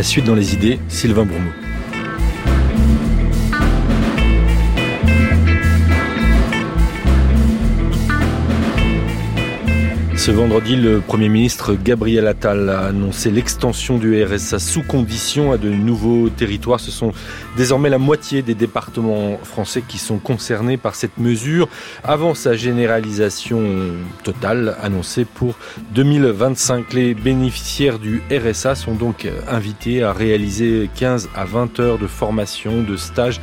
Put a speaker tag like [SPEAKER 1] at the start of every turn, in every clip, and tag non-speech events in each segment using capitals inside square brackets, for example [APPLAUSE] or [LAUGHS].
[SPEAKER 1] La suite dans les idées, Sylvain Bourmeau. Ce vendredi, le Premier ministre Gabriel Attal a annoncé l'extension du RSA sous condition à de nouveaux territoires. Ce sont désormais la moitié des départements français qui sont concernés par cette mesure avant sa généralisation totale annoncée pour 2025. Les bénéficiaires du RSA sont donc invités à réaliser 15 à 20 heures de formation, de stage,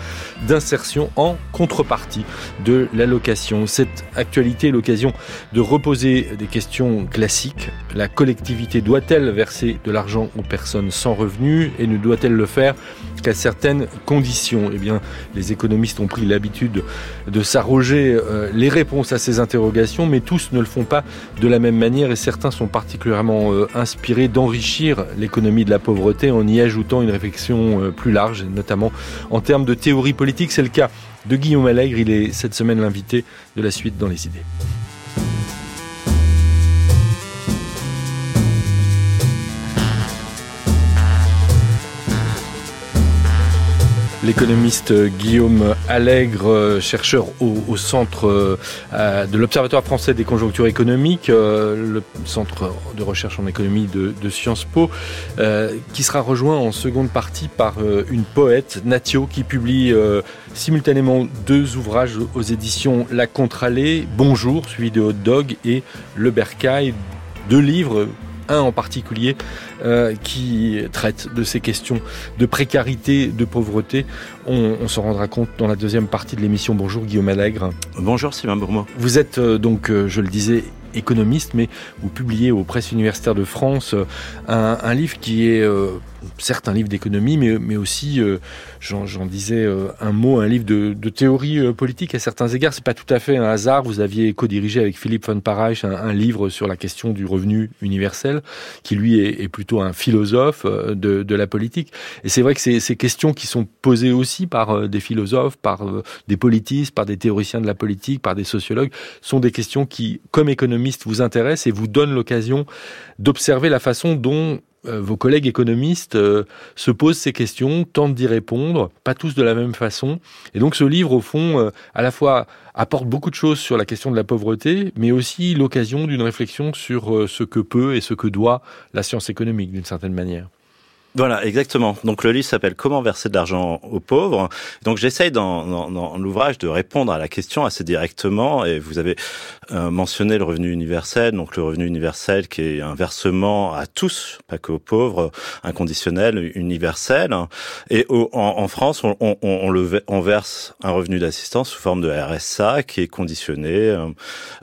[SPEAKER 1] d'insertion en contrepartie de l'allocation. Cette actualité est l'occasion de reposer des questions classique. La collectivité doit-elle verser de l'argent aux personnes sans revenus et ne doit-elle le faire qu'à certaines conditions? Eh bien, les économistes ont pris l'habitude de s'arroger euh, les réponses à ces interrogations, mais tous ne le font pas de la même manière et certains sont particulièrement euh, inspirés d'enrichir l'économie de la pauvreté en y ajoutant une réflexion euh, plus large, notamment en termes de théorie politique. C'est le cas de Guillaume Allègre. Il est cette semaine l'invité de la suite dans les idées. L'économiste Guillaume Allègre, chercheur au, centre euh, de l'Observatoire français des conjonctures économiques, euh, le centre de recherche en économie de, Sciences Po, euh, qui sera rejoint en seconde partie par une poète, Natio, qui publie simultanément deux ouvrages aux éditions La Contralée, Bonjour, suivi de Hot Dog, et Le Bercail, deux livres un en particulier euh, qui traite de ces questions de précarité, de pauvreté. On, s'en rendra compte dans la deuxième partie de l'émission. Bonjour Guillaume Allègre.
[SPEAKER 2] Bonjour Sylvain Bourmois.
[SPEAKER 1] Vous êtes euh, donc, euh, je le disais, économiste, mais vous publiez aux presses universitaires de France un, livre qui est certes un livre d'économie, mais, mais aussi, euh, j'en disais euh, un mot, un livre de, de théorie euh, politique à certains égards. C'est pas tout à fait un hasard. Vous aviez co-dirigé avec Philippe von Parijs un, un, livre sur la question du revenu universel, qui lui est, est plutôt un philosophe de, de, la politique. Et c'est vrai que ces, ces, questions qui sont posées aussi par des philosophes, par des politistes, par des théoriciens de la politique, par des sociologues, sont des questions qui, comme économiste, vous intéressent et vous donnent l'occasion d'observer la façon dont euh, vos collègues économistes euh, se posent ces questions, tentent d'y répondre, pas tous de la même façon. Et donc ce livre, au fond, euh, à la fois apporte beaucoup de choses sur la question de la pauvreté, mais aussi l'occasion d'une réflexion sur ce que peut et ce que doit la science économique, d'une certaine manière.
[SPEAKER 2] Voilà, exactement. Donc le livre s'appelle Comment verser de l'argent aux pauvres. Donc j'essaye dans, dans, l'ouvrage de répondre à la question assez directement. Et vous avez euh, mentionné le revenu universel. Donc le revenu universel qui est un versement à tous, pas qu'aux pauvres, inconditionnel, universel. Et en, en, France, on, on, on, le, on verse un revenu d'assistance sous forme de RSA qui est conditionné, euh,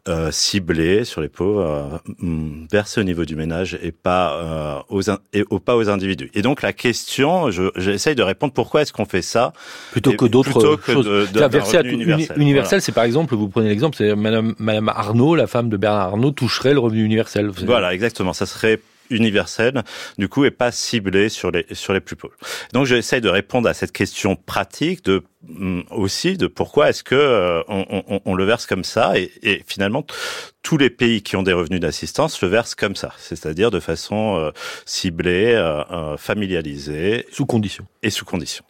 [SPEAKER 2] euh ciblé sur les pauvres, euh, versé au niveau du ménage et pas aux et pas aux individus donc la question, j'essaye de répondre pourquoi est-ce qu'on fait ça
[SPEAKER 1] plutôt que d'autres choses. De, de, universel, c'est par exemple, vous prenez l'exemple, c'est Madame, Madame Arnaud, la femme de Bernard Arnaud, toucherait le revenu universel.
[SPEAKER 2] Voilà, exactement. Ça serait universel, du coup, et pas ciblé sur les sur les plus pauvres. Donc, j'essaie de répondre à cette question pratique de mm, aussi de pourquoi est-ce que euh, on, on, on, le verse comme ça et, et, finalement tous les pays qui ont des revenus d'assistance le versent comme ça, c'est-à-dire de façon euh, ciblée, euh, familialisée,
[SPEAKER 1] sous condition
[SPEAKER 2] et sous condition.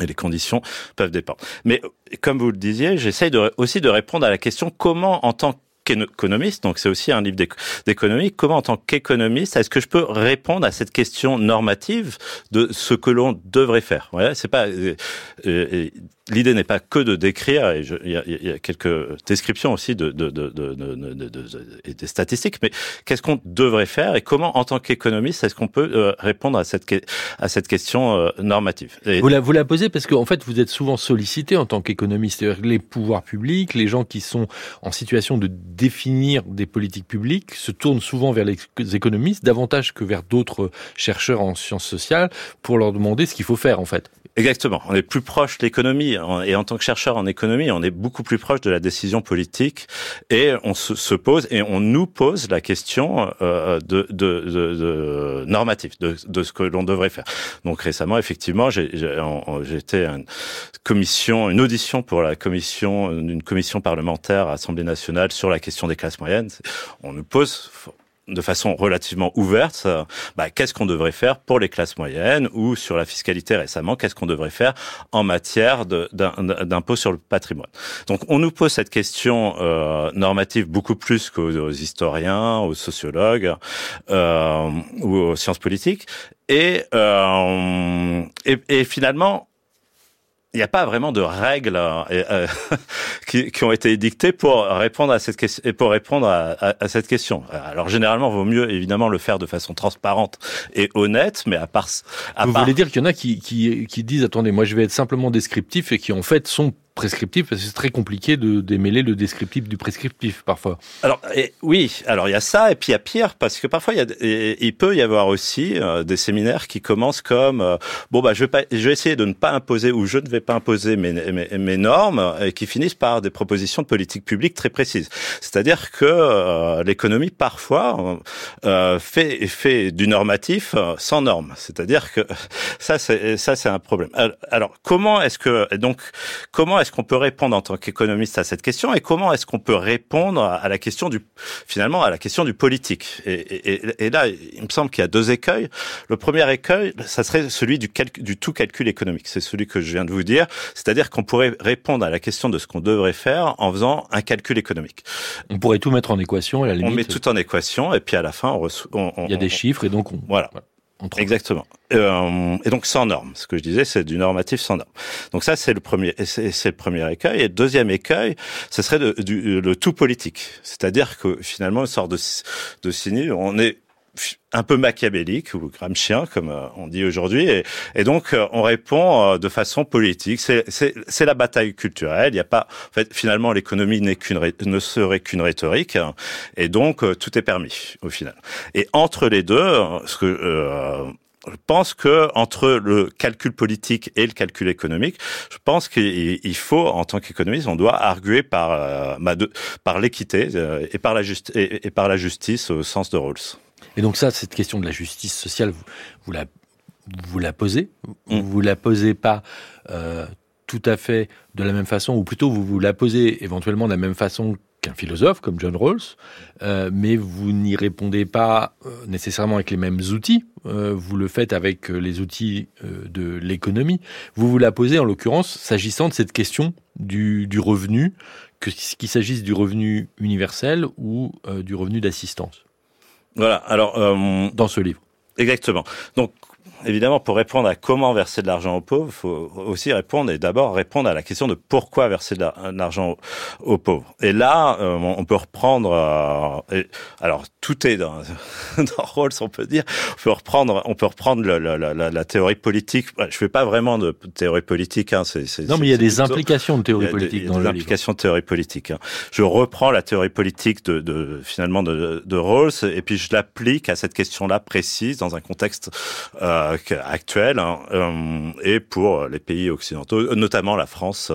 [SPEAKER 2] Et les conditions peuvent dépendre. Mais comme vous le disiez, j'essaye de, aussi de répondre à la question comment, en tant qu'économiste, donc c'est aussi un livre d'économie, comment en tant qu'économiste, est-ce que je peux répondre à cette question normative de ce que l'on devrait faire? Voilà, c'est pas euh, euh, l'idée n'est pas que de décrire, et il y, y, a quelques descriptions aussi de, de, de, de et des statistiques, mais qu'est-ce qu'on devrait faire et comment, en tant qu'économiste, est-ce qu'on peut euh, répondre à cette, à cette question euh, normative
[SPEAKER 1] Vous la, vous la posez parce qu'en fait, vous êtes souvent sollicité en tant qu'économiste. Les pouvoirs publics, les gens qui sont en situation de définir des politiques publiques se tournent souvent vers les économistes davantage que vers d'autres chercheurs en sciences sociales pour leur demander ce qu'il faut faire en fait.
[SPEAKER 2] Exactement. On est plus proche de l'économie et en tant que chercheur en économie, on est beaucoup plus proche de la décision politique et on se, pose et on nous pose la question euh, de, de, de, ce que l'on devrait faire. Donc récemment, effectivement, été une commission, une audition pour la commission, une commission parlementaire à l'Assemblée nationale sur la question des classes moyennes. On nous pose de façon relativement ouverte, bah, qu'est-ce qu'on devrait faire pour les classes moyennes ou sur la fiscalité récemment, qu'est-ce qu'on devrait faire en matière d'impôt sur le patrimoine? Donc on nous pose cette question euh, normative beaucoup plus qu'aux historiens, aux sociologues euh, ou aux sciences politiques. Et, euh, finalement, il n'y a pas vraiment de règles euh, euh [LAUGHS] qui, qui, ont été édictées pour répondre à cette question et pour répondre à, à, à, cette question. Alors généralement, vaut mieux évidemment le faire de façon transparente et honnête, mais à part.
[SPEAKER 1] À Vous voulez dire qu'il y en a qui, qui, qui disent attendez, moi je vais être simplement descriptif et qui en fait sont prescriptif parce que c'est très compliqué de démêler le descriptif du prescriptif parfois.
[SPEAKER 2] Alors oui, alors il y a ça et puis il y a pire parce que parfois il, y a, il peut y avoir aussi euh, des séminaires qui commencent comme euh, bon bah je vais pas, je vais essayer de ne pas imposer ou je ne vais pas imposer mes, mes, mes normes et qui finissent par des propositions de politique publique très précises. C'est-à-dire que euh, l'économie parfois fait fait du normatif sans normes. C'est-à-dire que ça c'est ça c'est un problème. Alors comment est-ce que donc comment est-ce qu'on peut répondre en tant qu'économiste à cette question et comment est-ce qu'on peut répondre à la question du finalement à la question du politique et, et, et là, il me semble qu'il y a deux écueils. Le premier écueil, ça serait celui du, du tout calcul économique. C'est celui que je viens de vous dire, c'est-à-dire qu'on pourrait répondre à la question de ce qu'on devrait faire en faisant un calcul économique.
[SPEAKER 1] On pourrait tout mettre en équation à la limite.
[SPEAKER 2] On met tout en équation et puis à la fin, on,
[SPEAKER 1] on, on il y a des chiffres et donc on,
[SPEAKER 2] voilà. voilà. Exactement. Euh, et donc sans normes. Ce que je disais, c'est du normatif sans normes. Donc ça, c'est le premier, c'est le premier écueil. Et le deuxième écueil, ce serait du, le tout politique. C'est-à-dire que finalement, une sorte de, de on est un peu machiavélique ou gramscien comme euh, on dit aujourd'hui et, donc euh, on répond euh, de façon politique. C'est la bataille culturelle. Il n'y a pas en fait finalement l'économie ne serait qu'une rhétorique et donc tout est permis au final. Et entre les deux je pense que entre le calcul politique et le calcul économique, je pense qu'il faut, en tant qu'économiste, on doit arguer par, l'équité et, et par la justice au sens de Rawls.
[SPEAKER 1] Et donc ça, cette question de la justice sociale, vous, vous la vous la posez, mm. vous la posez pas euh, tout à fait de la même façon, ou plutôt vous vous la posez éventuellement de la même façon qu'un philosophe comme John Rawls, euh, mais vous n'y répondez pas euh, nécessairement avec les mêmes outils. Euh, vous le faites avec les outils de l'économie. Vous vous la posez en l'occurrence s'agissant de cette question du, du revenu, qu'il s'agisse du revenu universel ou du revenu d'assistance.
[SPEAKER 2] Voilà, alors...
[SPEAKER 1] Euh, dans ce livre.
[SPEAKER 2] Exactement. Donc, évidemment, pour répondre à comment verser de l'argent aux pauvres, il faut aussi répondre et d'abord répondre à la question de pourquoi verser de l'argent aux pauvres. Et là, euh, on peut reprendre. Euh, et, alors, tout est dans, [LAUGHS] dans Rawls, on peut dire. On peut reprendre, on peut reprendre la, la, la, la théorie politique. Je fais pas vraiment de théorie politique. Hein,
[SPEAKER 1] c'est, non, mais il y a des implications de théorie politique. Il y a
[SPEAKER 2] des, implications de théorie politique. Hein. Je reprends la théorie politique de, de finalement de, de Rawls et puis je l'applique à cette question-là précise dans un contexte. Euh, actuelle hein, euh, et pour les pays occidentaux, notamment la France.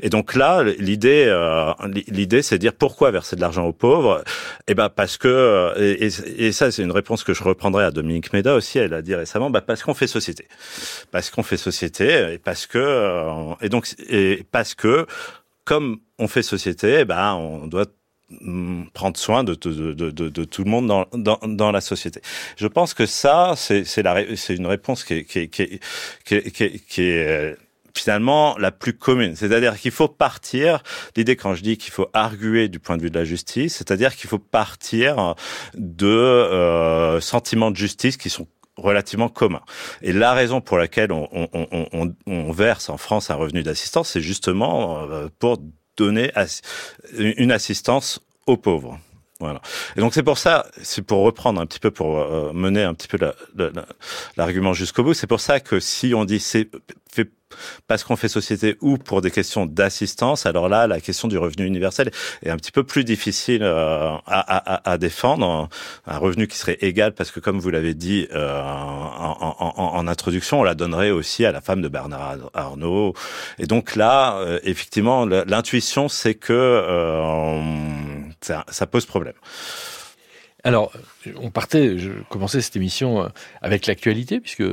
[SPEAKER 2] Et donc là, l'idée, euh, l'idée, c'est dire pourquoi verser de l'argent aux pauvres? Eh ben parce que et, et ça, c'est une réponse que je reprendrai à Dominique Méda aussi. Elle a dit récemment, bah parce qu'on fait société, parce qu'on fait société et parce que euh, et donc et parce que comme on fait société, eh ben on doit prendre soin de, tout le monde dans, la société. Je pense que ça, c'est une réponse qui est, finalement la plus commune. C'est-à-dire qu'il faut partir, l'idée quand je dis qu'il faut arguer du point de vue de la justice, c'est-à-dire qu'il faut partir de euh, sentiments de justice qui sont relativement communs. Et la raison pour laquelle on verse en France un revenu d'assistance, c'est justement euh, pour donner une assistance aux pauvres. Voilà. Et donc c'est pour ça, c'est pour reprendre un petit peu, pour euh, mener un petit peu l'argument jusqu'au bout. C'est pour ça que si on dit c'est fait parce qu'on fait société ou pour des questions d'assistance, alors là, la question du revenu universel est un petit peu plus difficile euh, à, défendre. Un revenu qui serait égal, parce que comme vous l'avez dit euh, en, introduction, on la donnerait aussi à la femme de Bernard Arnault. Et donc là, euh, effectivement, l'intuition, c'est que ça pose problème.
[SPEAKER 1] Alors, on partait, je commençais cette émission avec l'actualité, puisque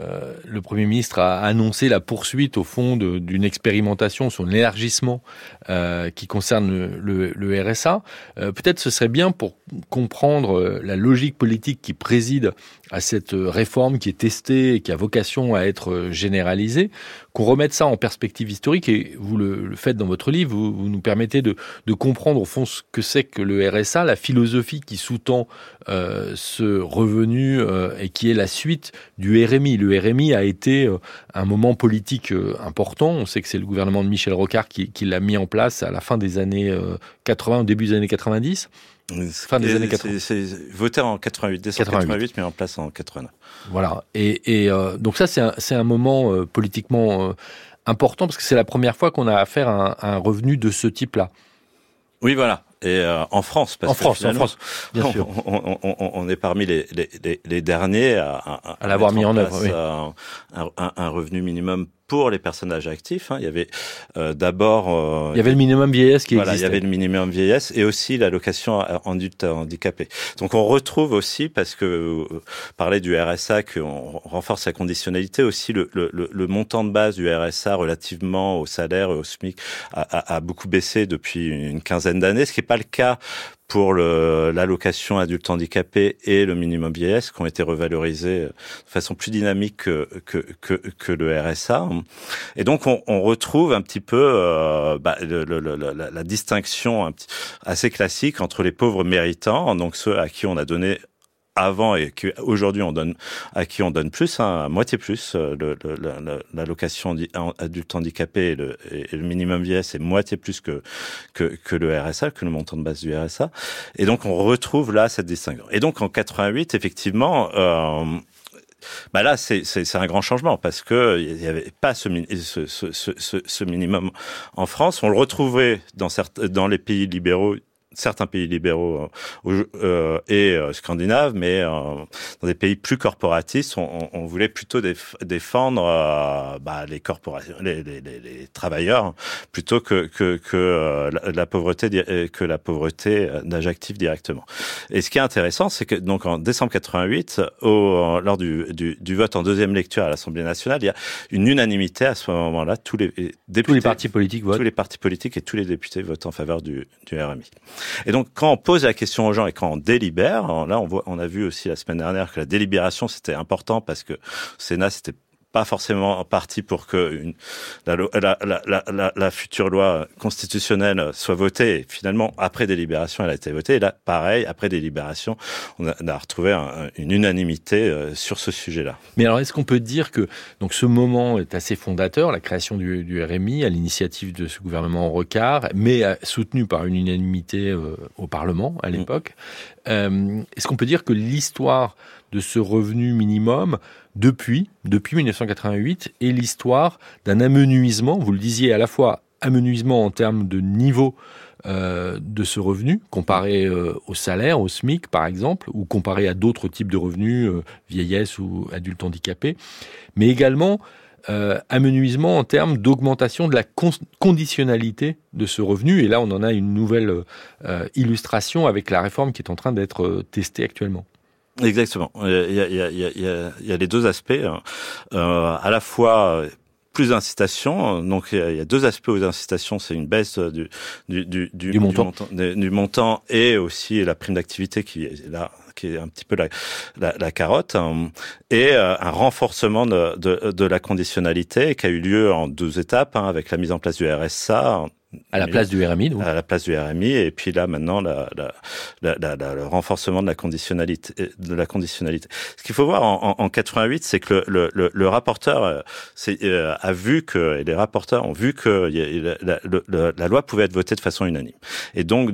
[SPEAKER 1] euh, le Premier ministre a annoncé la poursuite, au fond, d'une expérimentation sur l'élargissement euh, qui concerne le, RSA. Euh, peut-être ce serait bien pour comprendre la logique politique qui préside à cette réforme qui est testée et qui a vocation à être généralisée, qu'on remette ça en perspective historique. Et vous le, faites dans votre livre, vous, nous permettez de, comprendre, au fond, ce que c'est que le RSA, la philosophie qui sous-tend ce revenu et qui est la suite du RMI. Le RMI a été euh, un moment politique euh, important. On sait que c'est le gouvernement de Michel Rocard qui, l'a mis en place à la fin des années 80, euh, au début des années 90.
[SPEAKER 2] Fin des années 80. C'est voté en 88, décembre 88. mais en place en 89.
[SPEAKER 1] Voilà. Et, donc ça, c'est un, moment politiquement important parce que c'est la première fois qu'on a affaire à un revenu de ce type-là.
[SPEAKER 2] Oui, voilà et euh, en France.
[SPEAKER 1] Parce en France, en France, bien sûr. [LAUGHS]
[SPEAKER 2] On, on, on, est parmi les, les, les derniers à,
[SPEAKER 1] à, à l'avoir mis en œuvre. Oui.
[SPEAKER 2] Un, un, un, revenu minimum pour les personnages actifs. Hein. Il y avait euh, d'abord...
[SPEAKER 1] Euh, il y avait le minimum vieillesse qui
[SPEAKER 2] voilà,
[SPEAKER 1] existait.
[SPEAKER 2] il y avait le minimum vieillesse et aussi l'allocation adulte handicapé. Donc on retrouve aussi, parce que euh, parler du RSA, qu'on renforce la conditionnalité, aussi le, le, le, montant de base du RSA relativement au salaire et au SMIC a, a, a beaucoup baissé depuis une quinzaine d'années, ce qui n'est pas le cas pour l'allocation adulte handicapé et le minimum vieillesse qui ont été revalorisés de façon plus dynamique que, que, que, que le RSA. Et donc on, on retrouve un petit peu euh, bah, le, le, la, la, distinction assez classique entre les pauvres méritants, donc ceux à qui on a donné avant et qu'aujourd'hui on donne à qui on donne plus, hein, à moitié plus. Euh, L'allocation adulte handicapé et le, et le, minimum vieillesse est moitié plus que, que, que le RSA, que le montant de base du RSA. Et donc on retrouve là cette distinction. Et donc en 88, effectivement. Euh, bah là, c'est un grand changement parce que il n'y avait pas ce, ce, ce, ce, minimum en France. On le retrouvait dans, certains, dans les pays libéraux certains pays libéraux euh, euh, et euh, scandinaves, mais dans des pays plus corporatistes, on, on voulait plutôt défendre bah, les corporations, les, les, les, travailleurs, plutôt que que, que la, pauvreté que la pauvreté d'âge actif directement. Et ce qui est intéressant, c'est que donc en décembre 88, au, lors du, du, du, vote en deuxième lecture à l'Assemblée nationale, il y a une unanimité à ce moment-là. Tous les députés,
[SPEAKER 1] tous les partis politiques votent.
[SPEAKER 2] Tous les partis politiques et tous les députés votent en faveur du, du RMI. Et donc, quand on pose la question aux gens et quand on délibère, là, on, voit, on a vu aussi la semaine dernière que la délibération, c'était important parce que Sénat, c'était pas forcément parti pour que une, la, la, la, la, future loi constitutionnelle soit votée. Et finalement, après délibération, elle a été votée. Et là, pareil, après délibération, on a, on a retrouvé une unanimité euh, sur ce sujet-là.
[SPEAKER 1] Mais alors, est-ce qu'on peut dire que donc ce moment est assez fondateur, la création du, du RMI à l'initiative de ce gouvernement Rocard, mais euh, soutenu par une unanimité euh, au Parlement à mm. l'époque. Euh, est-ce qu'on peut dire que l'histoire de ce revenu minimum depuis, depuis 1988, et l'histoire d'un amenuisement, vous le disiez à la fois amenuisement en termes de niveau euh, de ce revenu, comparé euh, au salaire, au SMIC par exemple, ou comparé à d'autres types de revenus, euh, vieillesse ou adultes handicapés, mais également amenuisement en termes d'augmentation de la conditionnalité de ce revenu. Et là, on en a une nouvelle illustration avec la réforme qui est en train d'être testée actuellement.
[SPEAKER 2] Exactement. Il y a, il y a, il y a, il y a les deux aspects. Hein. Euh, à la fois plus d'incitations. Donc il y a deux aspects aux incitations, c'est une baisse du, du, du,
[SPEAKER 1] du, montant.
[SPEAKER 2] Du, montant, et aussi la prime d'activité qui est là qui est un petit peu la, la, la carotte, hein, et euh, un renforcement de, de, de, la conditionnalité qui a eu lieu en deux étapes, hein, avec la mise en place du RSA
[SPEAKER 1] à la place du RMI,
[SPEAKER 2] donc. À la place du RMI, et puis là maintenant la, la, la, le renforcement de la conditionnalité. De la conditionnalité. Ce qu'il faut voir en, en, 88, c'est que le, le, le, rapporteur euh, euh, a vu que et les rapporteurs ont vu que la, la, loi pouvait être votée de façon unanime, et donc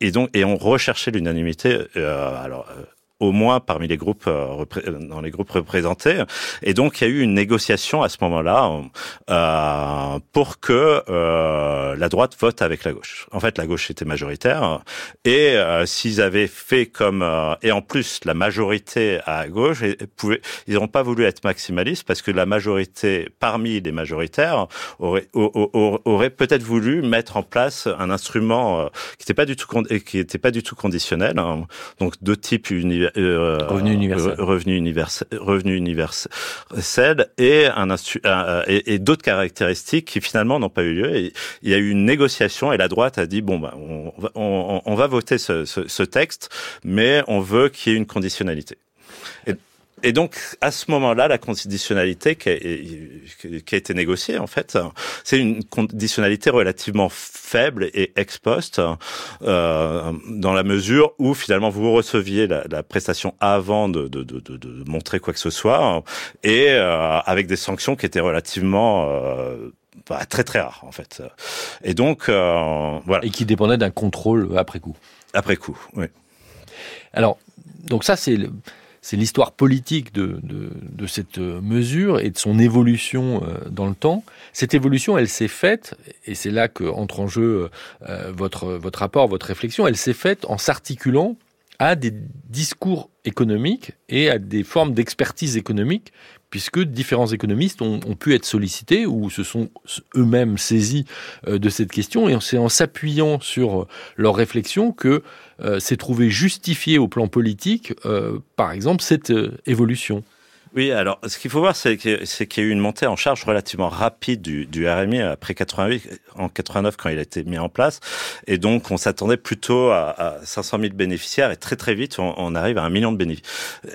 [SPEAKER 2] et donc et on recherchait l'unanimité. Euh, alors au moins parmi les groupes euh, dans les groupes représentés. Et donc il y a eu une négociation à ce moment-là euh, pour que euh, la droite vote avec la gauche. En fait, la gauche était majoritaire et euh, s'ils avaient fait comme euh, et en plus la majorité à gauche, ils pouvaient, ils n'ont pas voulu être maximalistes parce que la majorité parmi les majoritaires aurait aurait, peut-être voulu mettre en place un instrument qui n'était pas du tout qui était pas du tout conditionnel, hein. donc de type uni
[SPEAKER 1] euh, revenu universel,
[SPEAKER 2] revenu universel, revenu universel et un et, et d'autres caractéristiques qui finalement n'ont pas eu lieu. Et il y a eu une négociation et la droite a dit bon ben on, on, on va voter ce, ce, ce texte, mais on veut qu'il y ait une conditionnalité. Et donc, à ce moment-là, la conditionnalité qui a, qui a, été négociée, en fait, c'est une conditionnalité relativement faible et ex post, euh, dans la mesure où finalement vous receviez la, la prestation avant de, de, de, de, montrer quoi que ce soit, et euh, avec des sanctions qui étaient relativement euh, bah, très très rares en fait. Et donc voilà.
[SPEAKER 1] Et qui dépendaient d'un contrôle après coup.
[SPEAKER 2] Après coup, oui.
[SPEAKER 1] Alors donc ça c'est c'est l'histoire politique de, cette mesure et de son évolution euh, dans le temps. Cette évolution, elle s'est faite, et c'est là que entre en jeu euh, votre rapport, votre réflexion, elle s'est faite en s'articulant à des discours économiques et à des formes d'expertise économique, puisque différents économistes ont, pu être sollicités ou se sont eux-mêmes saisis euh, de cette question, et c'est en s'appuyant sur leurs réflexions que euh, s'est trouvé justifié au plan politique, euh, par exemple, cette euh, évolution.
[SPEAKER 2] Oui, alors ce qu'il faut voir, c'est qu'il y a eu une montée en charge relativement rapide du, du RMI après 88, en 89 quand il a été mis en place, et donc on s'attendait plutôt à, à, 500 000 bénéficiaires, et très très vite on, on arrive à un million de,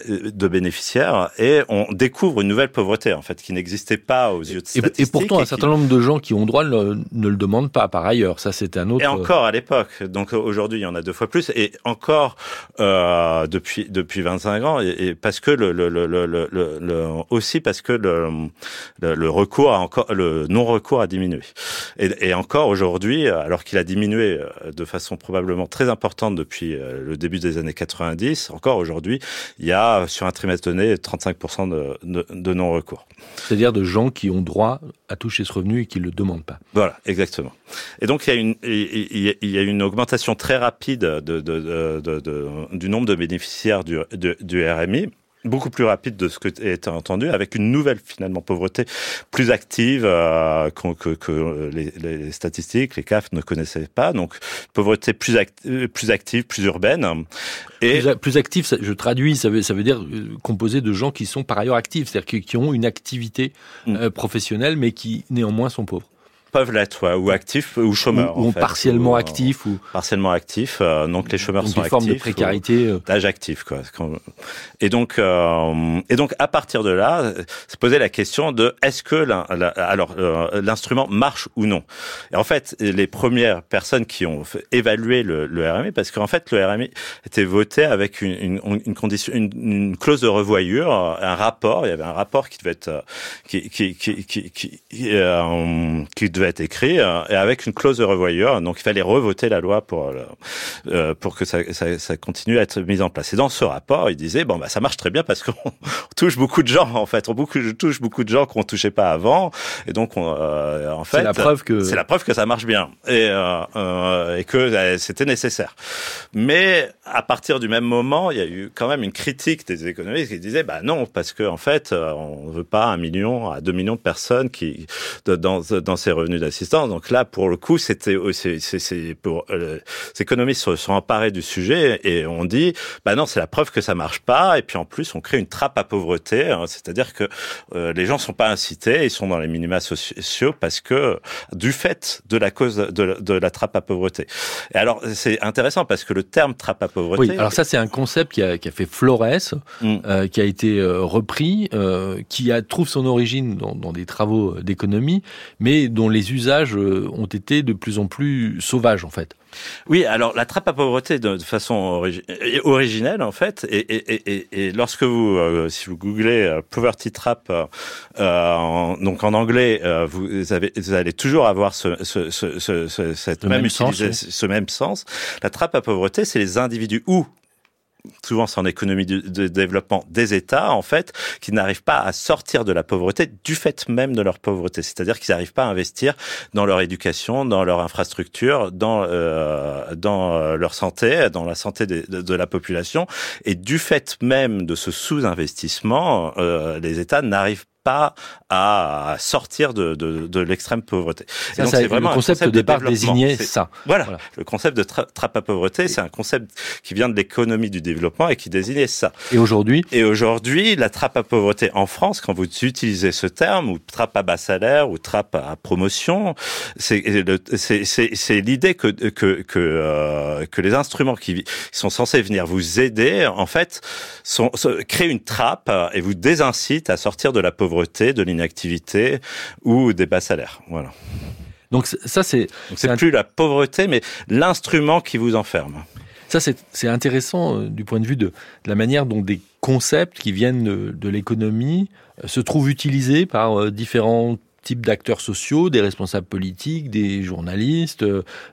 [SPEAKER 2] de, bénéficiaires, et on découvre une nouvelle pauvreté en fait qui n'existait pas aux yeux de statistiques.
[SPEAKER 1] Et, et pourtant, un certain nombre de gens qui ont droit ne, ne le demandent pas par ailleurs. Ça, c'est un autre.
[SPEAKER 2] Et encore à l'époque. Donc aujourd'hui, il y en a deux fois plus, et encore euh, depuis depuis 25 ans, et, et parce que le, le, le, le le, aussi parce que le, le, recours a encore, le non-recours a diminué. Et, et encore aujourd'hui, alors qu'il a diminué euh, de façon probablement très importante depuis euh, le début des années 90, encore aujourd'hui, il y a sur un trimestre donné 35% de, de, de non-recours.
[SPEAKER 1] C'est-à-dire de gens qui ont droit à toucher ce revenu et qui ne le demandent pas.
[SPEAKER 2] Voilà, exactement. Et donc il y a une, il y a une augmentation très rapide de, de, de, du nombre de bénéficiaires du, du RMI beaucoup plus rapide de ce que est entendu, avec une nouvelle finalement pauvreté plus active euh, que, que les, les, statistiques, les CAF ne connaissaient pas. Donc pauvreté plus, active, plus active, plus urbaine.
[SPEAKER 1] Et plus, plus active, je traduis, ça veut, ça veut dire euh, composé de gens qui sont par ailleurs actifs, c'est-à-dire qui, qui, ont une activité mm. euh, professionnelle, mais qui néanmoins sont pauvres
[SPEAKER 2] peuvent l'être, ouais, ou actifs ou chômeurs.
[SPEAKER 1] Ou, ou partiellement actifs. Ou...
[SPEAKER 2] Partiellement actifs. Euh, donc les chômeurs donc sont actifs.
[SPEAKER 1] formes de précarité.
[SPEAKER 2] Euh. D'âge actif, quoi. Et donc, euh, et donc à partir de là, se poser la question de est-ce que la, la, alors euh, l'instrument marche ou non? Et en fait, les premières personnes qui ont évalué le, le RMI, parce qu'en fait le RMI était voté avec une, une, une condition, une, une, clause de revoyure, un rapport. Il y avait un rapport qui devait être qui qui qui qui, qui, qui devait être écrit euh, et avec une clause de revoyure. Donc il fallait revoter la loi pour euh, euh, pour que ça, ça, ça, continue à être mis en place. Et dans ce rapport, il disait bon bah ça marche très bien parce qu'on [LAUGHS] touche beaucoup de gens en fait, on beaucoup, touche beaucoup de gens qu'on touchait pas avant. Et donc on, en fait,
[SPEAKER 1] c'est la preuve que
[SPEAKER 2] c'est la preuve que ça marche bien et et que c'était nécessaire. Mais à partir du même moment, il y a eu quand même une critique des économistes qui disaient bah non parce que en fait on veut pas un million à deux millions de personnes qui dans dans ces revenus d'assistance. Donc là, pour le coup, c'était c'est pour euh, les économistes se sont emparés du sujet et on dit bah non, c'est la preuve que ça marche pas. Et puis en plus, on crée une trappe à pauvreté, hein. c'est-à-dire que euh, les gens sont pas incités, ils sont dans les minima sociaux parce que du fait de la cause de, de la trappe à pauvreté. Et alors c'est intéressant parce que le terme trappe à pauvreté.
[SPEAKER 1] Oui, alors ça c'est un concept qui a, qui a fait Flores, mm. euh, qui a été repris, qui a, trouve son origine dans, dans des travaux d'économie, mais dont les usages euh, ont été de plus en plus sauvages en fait.
[SPEAKER 2] Oui, alors la trappe à pauvreté de, façon originelle en fait, et, et, et, et lorsque vous, euh, si vous googlez euh, poverty trap, euh, en, donc en anglais, euh, vous, avez, vous allez toujours avoir ce, ce, ce, ce cette même, même sens, ce même sens. La trappe à pauvreté, c'est les individus ou souvent c'est en économie de, développement des États, en fait, qui n'arrivent pas à sortir de la pauvreté du fait même de leur pauvreté. C'est-à-dire qu'ils n'arrivent pas à investir dans leur éducation, dans leur infrastructure, dans, euh, dans euh, leur santé, dans la santé de, de, la population. Et du fait même de ce sous-investissement, euh, les États n'arrivent pas à sortir de, de, de l'extrême pauvreté.
[SPEAKER 1] Ça, donc c'est vraiment le concept, concept de départ désignait ça.
[SPEAKER 2] Voilà. voilà. le concept de tra trappe à pauvreté, c'est un concept qui vient de l'économie du développement et qui désignait ça.
[SPEAKER 1] Et aujourd'hui
[SPEAKER 2] Et aujourd'hui, la trappe à pauvreté en France, quand vous utilisez ce terme, ou trappe à bas salaire, ou trappe à promotion, c'est l'idée que que que, euh, que les instruments qui, sont censés venir vous aider, en fait, sont, créent une trappe et vous désincitent à sortir de la pauvreté de l'inactivité ou des bas salaires. Voilà.
[SPEAKER 1] Donc ça c'est
[SPEAKER 2] c'est un... plus la pauvreté mais l'instrument qui vous enferme.
[SPEAKER 1] Ça c'est intéressant euh, du point de vue de, de, la manière dont des concepts qui viennent de, de l'économie euh, se trouvent utilisés par euh, différents types d'acteurs sociaux, des responsables politiques, des journalistes,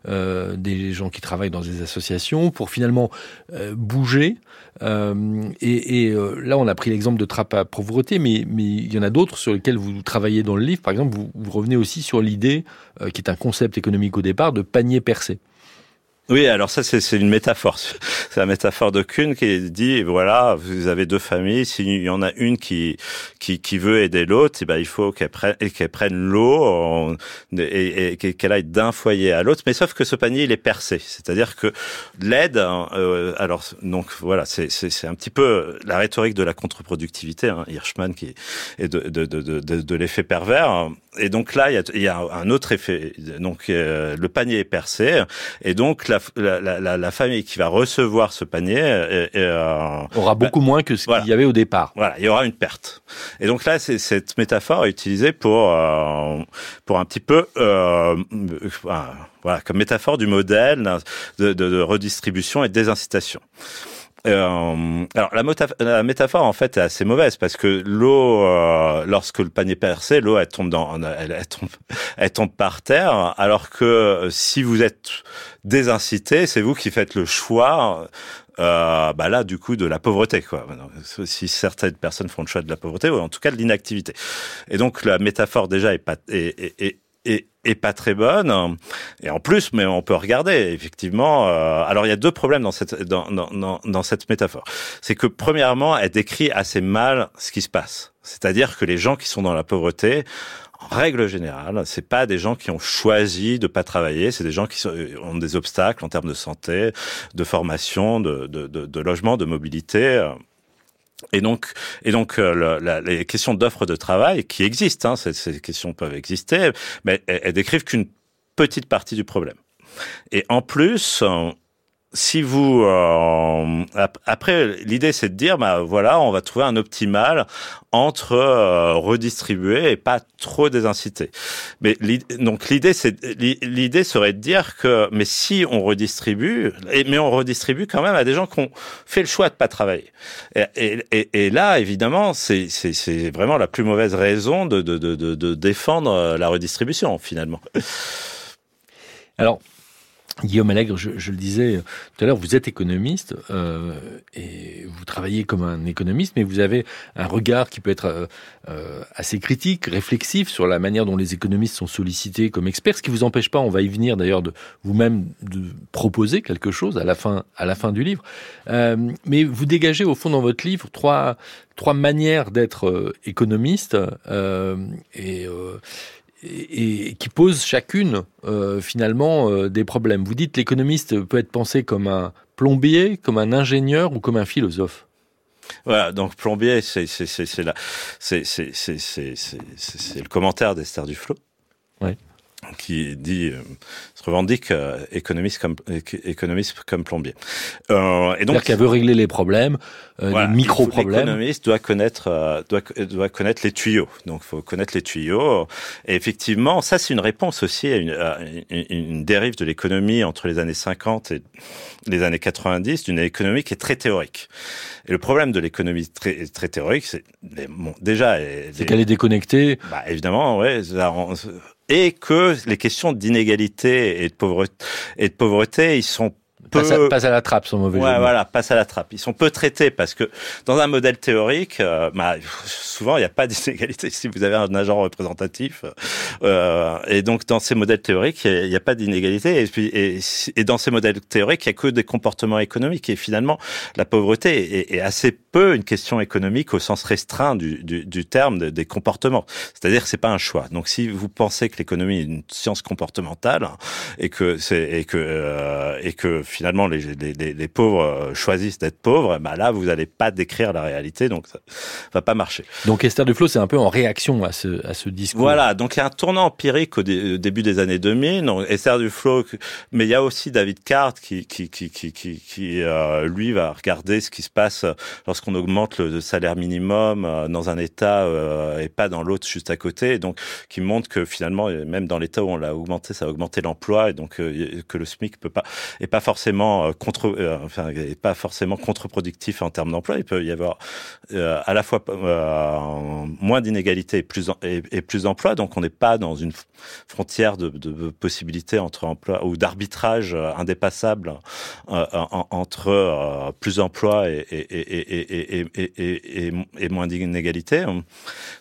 [SPEAKER 1] euh, des gens qui travaillent dans des associations, pour finalement euh, bouger euh, et, euh, là, on a pris l'exemple de trappe à pauvreté, mais, il y en a d'autres sur lesquels vous travaillez dans le livre. Par exemple, vous, vous revenez aussi sur l'idée, euh, qui est un concept économique au départ, de panier percé.
[SPEAKER 2] Oui, alors ça c'est une métaphore. C'est la métaphore de Kuhn qui dit voilà, vous avez deux familles, s'il y en a une qui qui, qui veut aider l'autre, eh ben il faut qu'elle prenne qu'elle prenne l'eau et, qu'elle aille d'un foyer à l'autre. Mais sauf que ce panier il est percé, c'est-à-dire que l'aide, hein, euh, alors donc voilà, c'est c'est un petit peu la rhétorique de la contre-productivité, hein, Hirschman qui est de de de de, de l'effet pervers. Et donc là il y a, il y a un autre effet. Donc euh, le panier est percé et donc la, la, la, famille qui va recevoir ce panier et, et, euh,
[SPEAKER 1] aura beaucoup bah, moins que ce voilà. qu'il y avait au départ.
[SPEAKER 2] Voilà, il y aura une perte. Et donc là, c'est cette métaphore est utilisée pour euh, pour un petit peu euh, voilà comme métaphore du modèle de, de, de redistribution et de désincitation. Euh, alors la, métaphore en fait est assez mauvaise parce que l'eau, euh, lorsque le panier percé, l'eau elle tombe dans, elle, elle, tombe, [LAUGHS] elle tombe par terre, alors que si vous êtes désincité, c'est vous qui faites le choix. Euh, bah là, du coup, de la pauvreté, quoi. Si certaines personnes font le choix de la pauvreté, ou en tout cas de l'inactivité. Et donc, la métaphore déjà est, pas, est, est, est, est pas très bonne. Et en plus, mais on peut regarder effectivement. Euh, alors il y a deux problèmes dans cette dans dans, dans cette métaphore. C'est que premièrement, elle décrit assez mal ce qui se passe. C'est-à-dire que les gens qui sont dans la pauvreté, en règle générale, c'est pas des gens qui ont choisi de pas travailler, c'est des gens qui ont des obstacles en termes de santé, de formation, de, de, de, de logement, de mobilité. Et donc, et donc euh, les questions d'offres de travail qui existent, hein, ces, questions peuvent exister, mais elles, elles décrivent qu'une petite partie du problème. Et en plus, si vous euh, après l'idée c'est de dire bah voilà on va trouver un optimal entre euh, redistribuer et pas trop désinciter. Mais donc l'idée c'est l'idée serait de dire que mais si on redistribue mais on redistribue quand même à des gens qui ont fait le choix de pas travailler. Et, là évidemment c'est c'est vraiment la plus mauvaise raison de de, de, de défendre la redistribution finalement.
[SPEAKER 1] Alors Guillaume Allègre, je, je, le disais tout à l'heure, vous êtes économiste euh, et vous travaillez comme un économiste, mais vous avez un regard qui peut être euh, euh, assez critique, réflexif sur la manière dont les économistes sont sollicités comme experts, ce qui vous empêche pas, on va y venir d'ailleurs, de vous-même de proposer quelque chose à la fin, à la fin du livre. Euh, mais vous dégagez au fond dans votre livre trois trois manières d'être euh, économiste et et, qui posent chacune euh, finalement euh, des problèmes. Vous dites l'économiste peut être pensé comme un plombier, comme un ingénieur ou comme un philosophe.
[SPEAKER 2] Voilà, donc plombier, c'est le commentaire d'Esther Duflo.
[SPEAKER 1] Oui
[SPEAKER 2] qui dit euh, se revendique euh, économiste comme économiste comme plombier. Euh,
[SPEAKER 1] et donc, qu'elle veut régler les problèmes, euh, les micro problèmes.
[SPEAKER 2] L'économiste doit connaître doit doit connaître les tuyaux. Donc, faut connaître les tuyaux. Et effectivement, ça c'est une réponse aussi à une, une, une dérive de l'économie entre les années 50 et les années 90 d'une économie qui est très théorique. Et le problème de l'économie très, très théorique, c'est bon, déjà,
[SPEAKER 1] c'est qu'elle est déconnectée.
[SPEAKER 2] Bah, évidemment, ouais et que les questions d'inégalité et de pauvreté, ils sont
[SPEAKER 1] Passe à, la trappe, son mauvais
[SPEAKER 2] ouais, voilà, passe à la trappe. Ils sont peu traités parce que dans un modèle théorique, euh, bah, souvent il n'y a pas [LAUGHS] d'inégalité si vous avez un agent représentatif. Euh, et donc dans ces modèles théoriques, il n'y a, pas d'inégalité. Et puis et, et, dans ces modèles théoriques, il n'y a que des comportements économiques. Et finalement, la pauvreté est, est, assez peu une question économique au sens restreint du, du, du terme des comportements. C'est-à-dire que c'est pas un choix. Donc si vous pensez que l'économie est une science comportementale et que c'est et que euh, et que finalement les, les, les, pauvres euh, choisissent d'être pauvres, bah là vous n'allez pas décrire la réalité, donc ça va pas marcher.
[SPEAKER 1] Donc Esther Duflo, c'est un peu en réaction à ce, à ce discours.
[SPEAKER 2] Voilà, donc il y a un tournant empirique au, début des années 2000. Donc Esther Duflo, mais il y a aussi David Card qui qui qui qui qui, qui euh, lui va regarder ce qui se passe lorsqu'on augmente le, salaire minimum euh, dans un État et pas dans l'autre juste à côté, et donc qui montre que finalement même dans l'État où on l'a augmenté, ça a augmenté l'emploi et donc que le SMIC peut pas est pas forcément euh, contre, euh, enfin, pas forcément contre-productif en termes d'emploi. Il peut y avoir euh, à la fois moins d'inégalités et plus et, d'emplois. Donc on n'est pas dans une frontière de, possibilités entre emploi ou d'arbitrage indépassable entre plus d'emplois et, moins d'inégalités.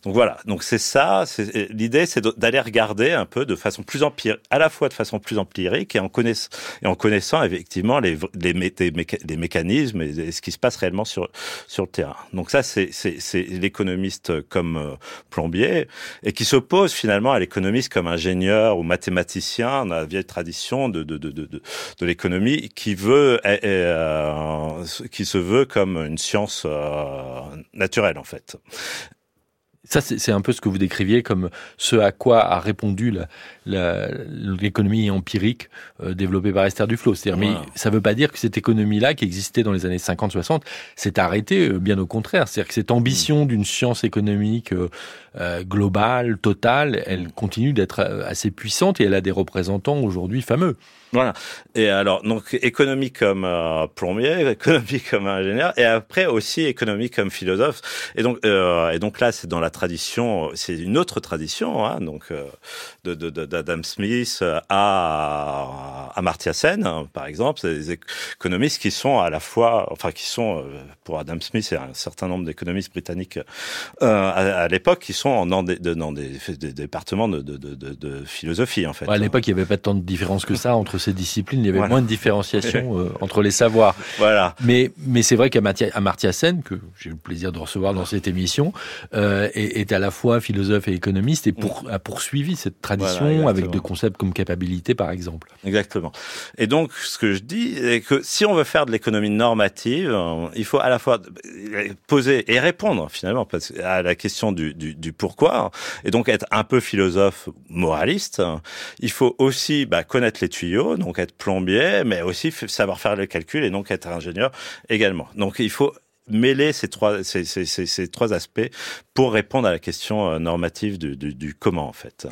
[SPEAKER 2] Donc voilà. Donc c'est ça. L'idée, c'est d'aller regarder un peu de façon plus empirique, à la fois de façon plus empirique et en connaissant, et en connaissant effectivement les, les, mécanismes et, ce qui se passe réellement sur, sur le terrain. Donc ça, c'est l'économiste comme euh, plombier et qui s'oppose finalement à l'économiste comme ingénieur ou mathématicien dans la vieille tradition de, de, de, de, de l'économie qui veut, euh, qui se veut comme une science euh, naturelle en fait.
[SPEAKER 1] Ça, c'est un peu ce que vous décriviez comme ce à quoi a répondu l'économie empirique euh, développée par Esther Duflo. C'est-à-dire, mais ça ne veut pas dire que cette économie-là, qui existait dans les années 50-60, s'est arrêtée, euh, bien au contraire. C'est-à-dire que cette ambition mm. d'une science économique euh, globale, totale, elle continue d'être assez puissante et elle a des représentants aujourd'hui fameux.
[SPEAKER 2] Voilà. Et alors, donc, économie comme euh, plombier, [LAUGHS] économie comme ingénieur, et après aussi économie comme philosophe. Et donc, euh, et donc là, c'est dans la tradition, c'est une autre tradition, hein, donc euh, de d'Adam Smith à Amartya Sen, hein, par exemple, c'est des économistes qui sont à la fois, enfin, qui sont euh, pour Adam Smith et un certain nombre d'économistes britanniques euh, à, l'époque, qui sont dans des, dans des, des départements de, de, de, de, philosophie, en fait.
[SPEAKER 1] à l'époque, il n'y avait pas tant de différence que ça entre ces disciplines. Il y avait moins de différenciation [LAUGHS] euh, entre les savoirs.
[SPEAKER 2] Voilà.
[SPEAKER 1] Mais, mais c'est vrai qu'Amartya Sen, que j'ai eu le plaisir de recevoir dans cette émission, euh, est, est, à la fois philosophe et économiste et pour, a poursuivi cette tradition avec des concepts comme capacité, par exemple.
[SPEAKER 2] Exactement. Et donc, ce que je dis, c'est que si on veut faire de l'économie normative, euh, il faut à la fois poser et répondre finalement à la question du, du, du pourquoi, et donc être un peu philosophe moraliste. Il faut aussi bah, connaître les tuyaux donc être plombier, mais aussi savoir faire le calcul et donc être ingénieur également. Donc il faut mêler ces trois, ces, ces, ces, trois aspects pour répondre à la question euh, normative du, du, du comment en fait.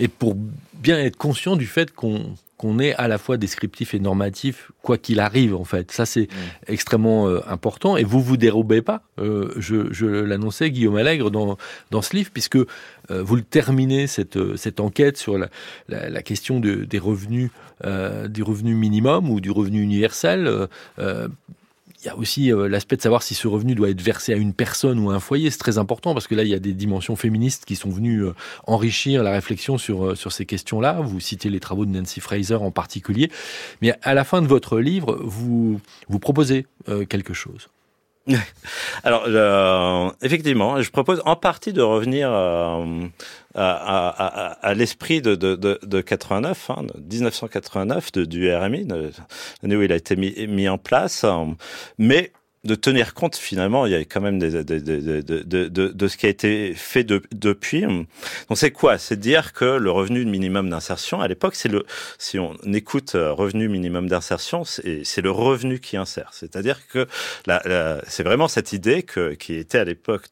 [SPEAKER 1] Et pour bien être conscient du fait qu'on qu'on est à la fois descriptif et normatif, quoi qu'il arrive en fait. Ça c'est mm. extrêmement euh, important. Et vous vous dérobez pas. Euh, je, je l'annonçais Guillaume Allègre dans dans ce livre puisque euh, vous le terminez cette cette enquête sur la, la, la question de, des revenus des revenus minimum ou du revenu universel il y a aussi euh, l'aspect de savoir si ce revenu doit être versé à une personne ou à un foyer. C'est très important parce que là, il y a des dimensions féministes qui sont venues euh, enrichir la réflexion sur, euh, sur ces questions-là. Vous citez les travaux de Nancy Fraser en particulier. Mais à la fin de votre livre, vous, vous proposez quelque chose.
[SPEAKER 2] Alors, euh, effectivement, je propose en partie de revenir euh, à, à, à, l'esprit de, de, de, de 89, hein, 1989, de, du RMI, l'année où il a été mis, mis en place, mais de tenir compte finalement, il y a quand même des, de, de, de, de, ce qui a été fait depuis. Donc c'est quoi? C'est dire que le revenu minimum d'insertion, à l'époque, c'est le, si on écoute euh, revenu minimum d'insertion, c'est le revenu qui insère. C'est-à-dire que c'est vraiment cette idée que, qui était à l'époque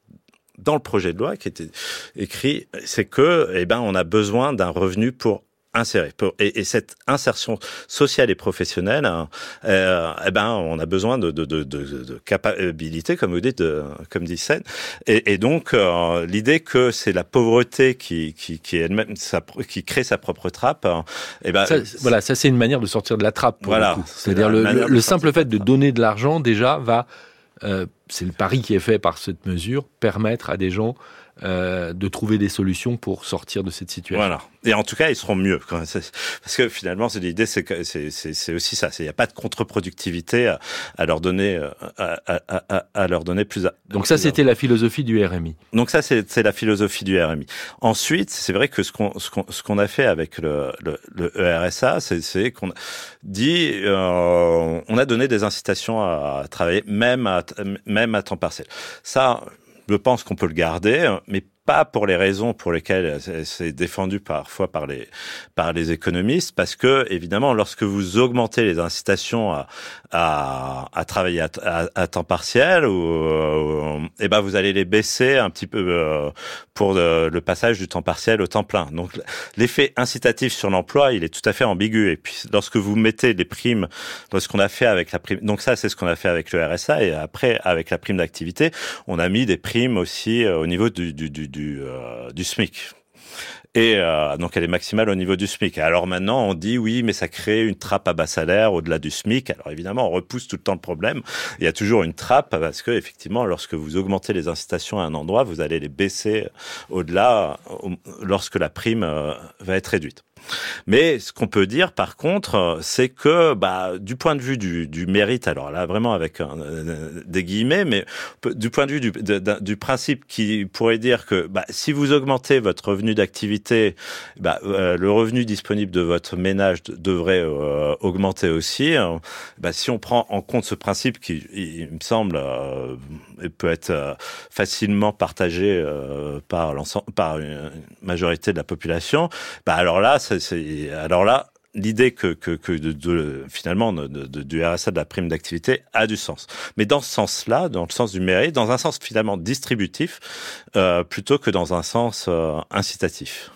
[SPEAKER 2] dans le projet de loi qui était écrit, c'est que, eh ben, on a besoin d'un revenu pour insérer. Et, et, cette insertion sociale et professionnelle, hein, euh, eh ben, on a besoin de, de, de, de capacité, comme vous dites, comme dit Sen. Et, et donc, euh, l'idée que c'est la pauvreté qui, qui, qui elle-même, qui crée sa propre trappe.
[SPEAKER 1] Eh ben, voilà, ça c'est une manière de sortir de la trappe. Voilà. C'est-à-dire le, le, simple fait de donner de l'argent déjà va, euh, c'est le pari qui est fait par cette mesure, permettre à des gens euh, de trouver des solutions pour sortir de cette situation.
[SPEAKER 2] Voilà. Et en tout cas, ils seront mieux. [LAUGHS] Parce que finalement, c'est l'idée, c'est que c'est aussi ça. Il n'y a pas de contre-productivité à, à, leur donner, à, à, à, leur donner plus.
[SPEAKER 1] Donc ça, c'était la philosophie du RMI.
[SPEAKER 2] Donc ça, c'est la philosophie du RMI. Ensuite, c'est vrai que ce qu'on ce qu'on ce qu'on a fait avec le le, le ERSA, c'est qu'on dit, euh, on a donné des incitations à travailler même à même à temps partiel. Ça, je pense qu'on peut le garder, mais pas pour les raisons pour lesquelles c'est défendu parfois par les par les économistes, parce que évidemment, lorsque vous augmentez les incitations à à, à travailler à, à, temps partiel, ou, eh ben vous allez les baisser un petit peu euh, pour le, passage du temps partiel au temps plein. Donc l'effet incitatif sur l'emploi, il est tout à fait ambigu. Et puis lorsque vous mettez les primes, lorsqu'on a fait avec la prime, donc ça c'est ce qu'on a fait avec le RSA, et après avec la prime d'activité, on a mis des primes aussi euh, au niveau du, du, du du, euh, du SMIC. Et euh, donc elle est maximale au niveau du SMIC. Alors maintenant on dit oui mais ça crée une trappe à bas salaire au-delà du SMIC. Alors évidemment on repousse tout le temps le problème. Il y a toujours une trappe parce que effectivement lorsque vous augmentez les incitations à un endroit, vous allez les baisser au-delà lorsque la prime euh, va être réduite. Mais ce qu'on peut dire, par contre, c'est que, bah, du point de vue du, du mérite, alors là, vraiment avec euh, des guillemets, mais du point de vue du, du principe qui pourrait dire que, bah, si vous augmentez votre revenu d'activité, bah, euh, le revenu disponible de votre ménage devrait euh, augmenter aussi. Hein. Bah, si on prend en compte ce principe qui, il, me semble, peut être facilement partagé par l'ensemble, par une majorité de la population, bah, alors là, alors là, l'idée que, finalement du RSA de la prime d'activité a du sens. Mais dans ce sens-là, dans le sens du mérite, dans un sens finalement distributif, euh, plutôt que dans un sens euh, incitatif.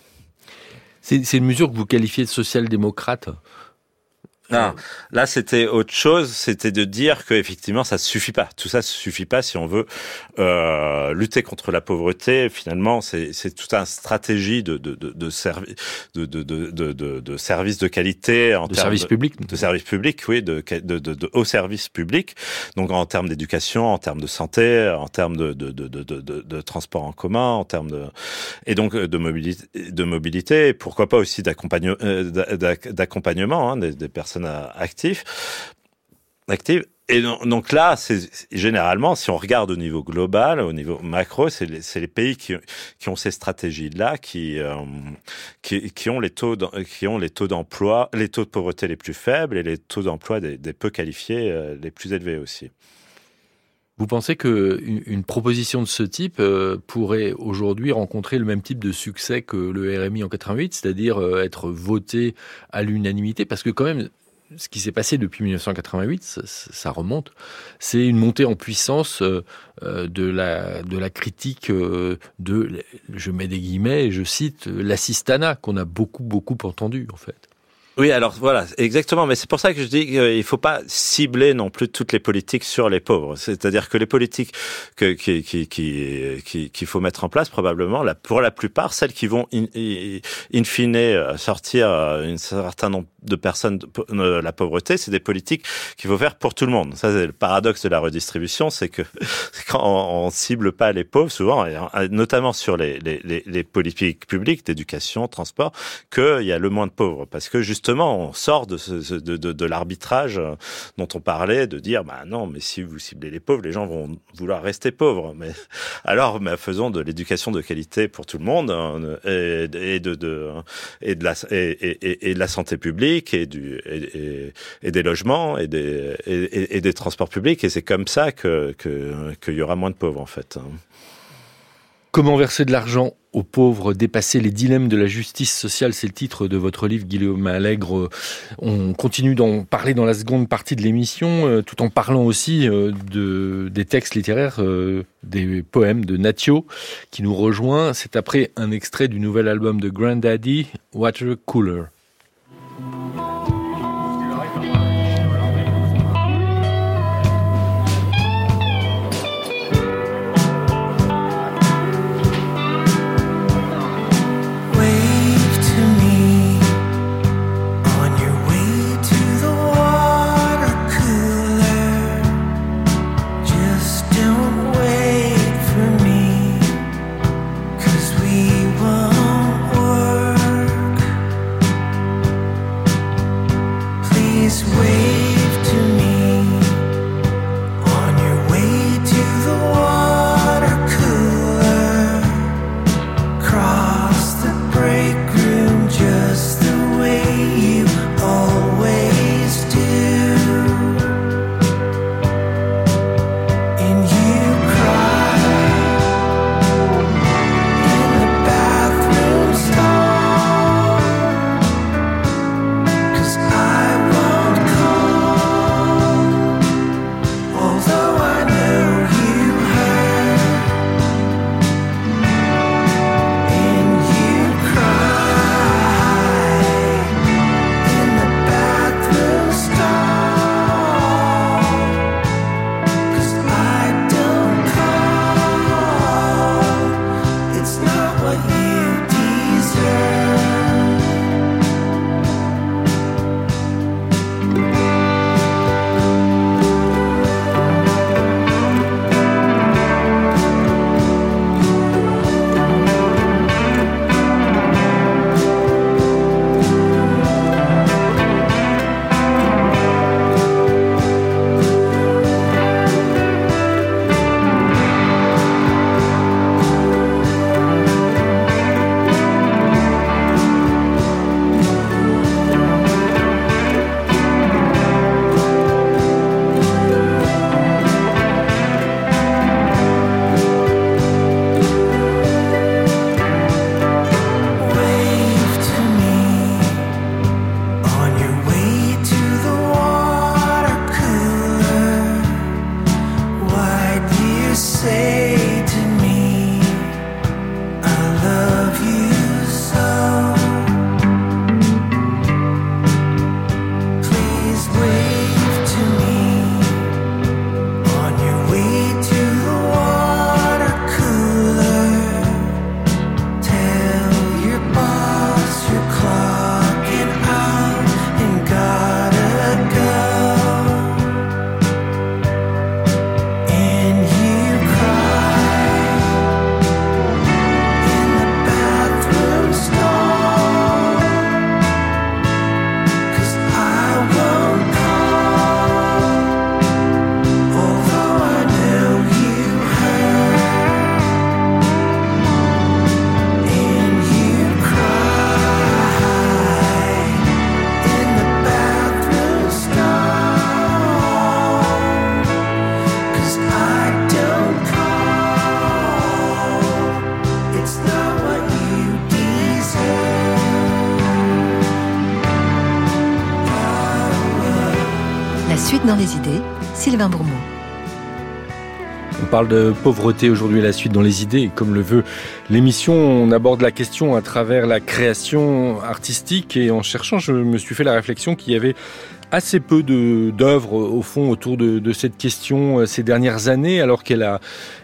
[SPEAKER 1] C'est une mesure que vous qualifiez de social-démocrate?
[SPEAKER 2] Non, là c'était autre chose, c'était de dire que effectivement ça suffit pas. Tout ça suffit pas si on veut euh, lutter contre la pauvreté. Finalement, c'est c'est toute une stratégie de de de de, servi de, de, de, de, de services de qualité
[SPEAKER 1] en de services publics,
[SPEAKER 2] de services publics, oui, de de de, de hauts services publics. Donc en termes d'éducation, en termes de santé, en termes de de de de de, transport en commun, en termes de et donc de mobilité de mobilité. Pourquoi pas aussi d'accompagnement euh, d'accompagnement hein, des, des personnes actifs. Actifs. Et donc là, généralement, si on regarde au niveau global, au niveau macro, c'est les, pays qui, ont ces stratégies-là, qui, euh, qui, ont les taux, qui les d'emploi, les taux de pauvreté les plus faibles et les taux d'emploi des, peu qualifiés euh, les plus élevés aussi.
[SPEAKER 1] Vous pensez que une, proposition de ce type euh, pourrait aujourd'hui rencontrer le même type de succès que le RMI en 88, c'est-à-dire euh, être voté à l'unanimité? Parce que quand même, ce qui s'est passé depuis 1988, ça, ça remonte, c'est une montée en puissance euh, de la de la critique de, je mets des guillemets, je cite l'assistanat qu'on a beaucoup beaucoup entendu en fait.
[SPEAKER 2] Oui, alors voilà, exactement. Mais c'est pour ça que je dis qu'il faut pas cibler non plus toutes les politiques sur les pauvres. C'est-à-dire que les politiques que, qui, qui, qui, qu'il faut mettre en place, probablement, là, pour la plupart, celles qui vont in, in fine euh, sortir euh, un certain nombre de personnes de euh, la pauvreté, c'est des politiques qu'il faut faire pour tout le monde. Ça, c'est le paradoxe de la redistribution, c'est que [LAUGHS] quand on, cible pas les pauvres, souvent, notamment sur les, les, les, les politiques publiques d'éducation, transport, qu'il y a le moins de pauvres, parce que justement justement, on sort de, de, de, de l'arbitrage dont on parlait, de dire, bah non, mais si vous ciblez les pauvres, les gens vont vouloir rester pauvres. Mais [LAUGHS] alors, bah, faisons de l'éducation de qualité pour tout le monde hein, et, de, de, et de la santé publique et du et, des logements et des et, des transports publics. Et c'est comme ça que qu'il y aura moins de pauvres en fait.
[SPEAKER 3] Comment verser de l'argent aux pauvres, dépasser les dilemmes de la justice sociale, c'est le titre de votre livre, Guillaume Allègre. On continue d'en parler dans la seconde partie de l'émission, euh, tout en parlant aussi euh, de, des textes littéraires, euh, des poèmes de Natio, qui nous rejoint. C'est après un extrait du nouvel album de Grandaddy, Water Cooler.
[SPEAKER 4] Dans les idées, Sylvain Bourmont.
[SPEAKER 3] On parle de pauvreté aujourd'hui à la suite dans les idées. Comme le veut l'émission, on aborde la question à travers la création artistique. Et en cherchant, je me suis fait la réflexion qu'il y avait assez peu d'œuvres au fond autour de, cette question euh, ces dernières années, alors qu'elle a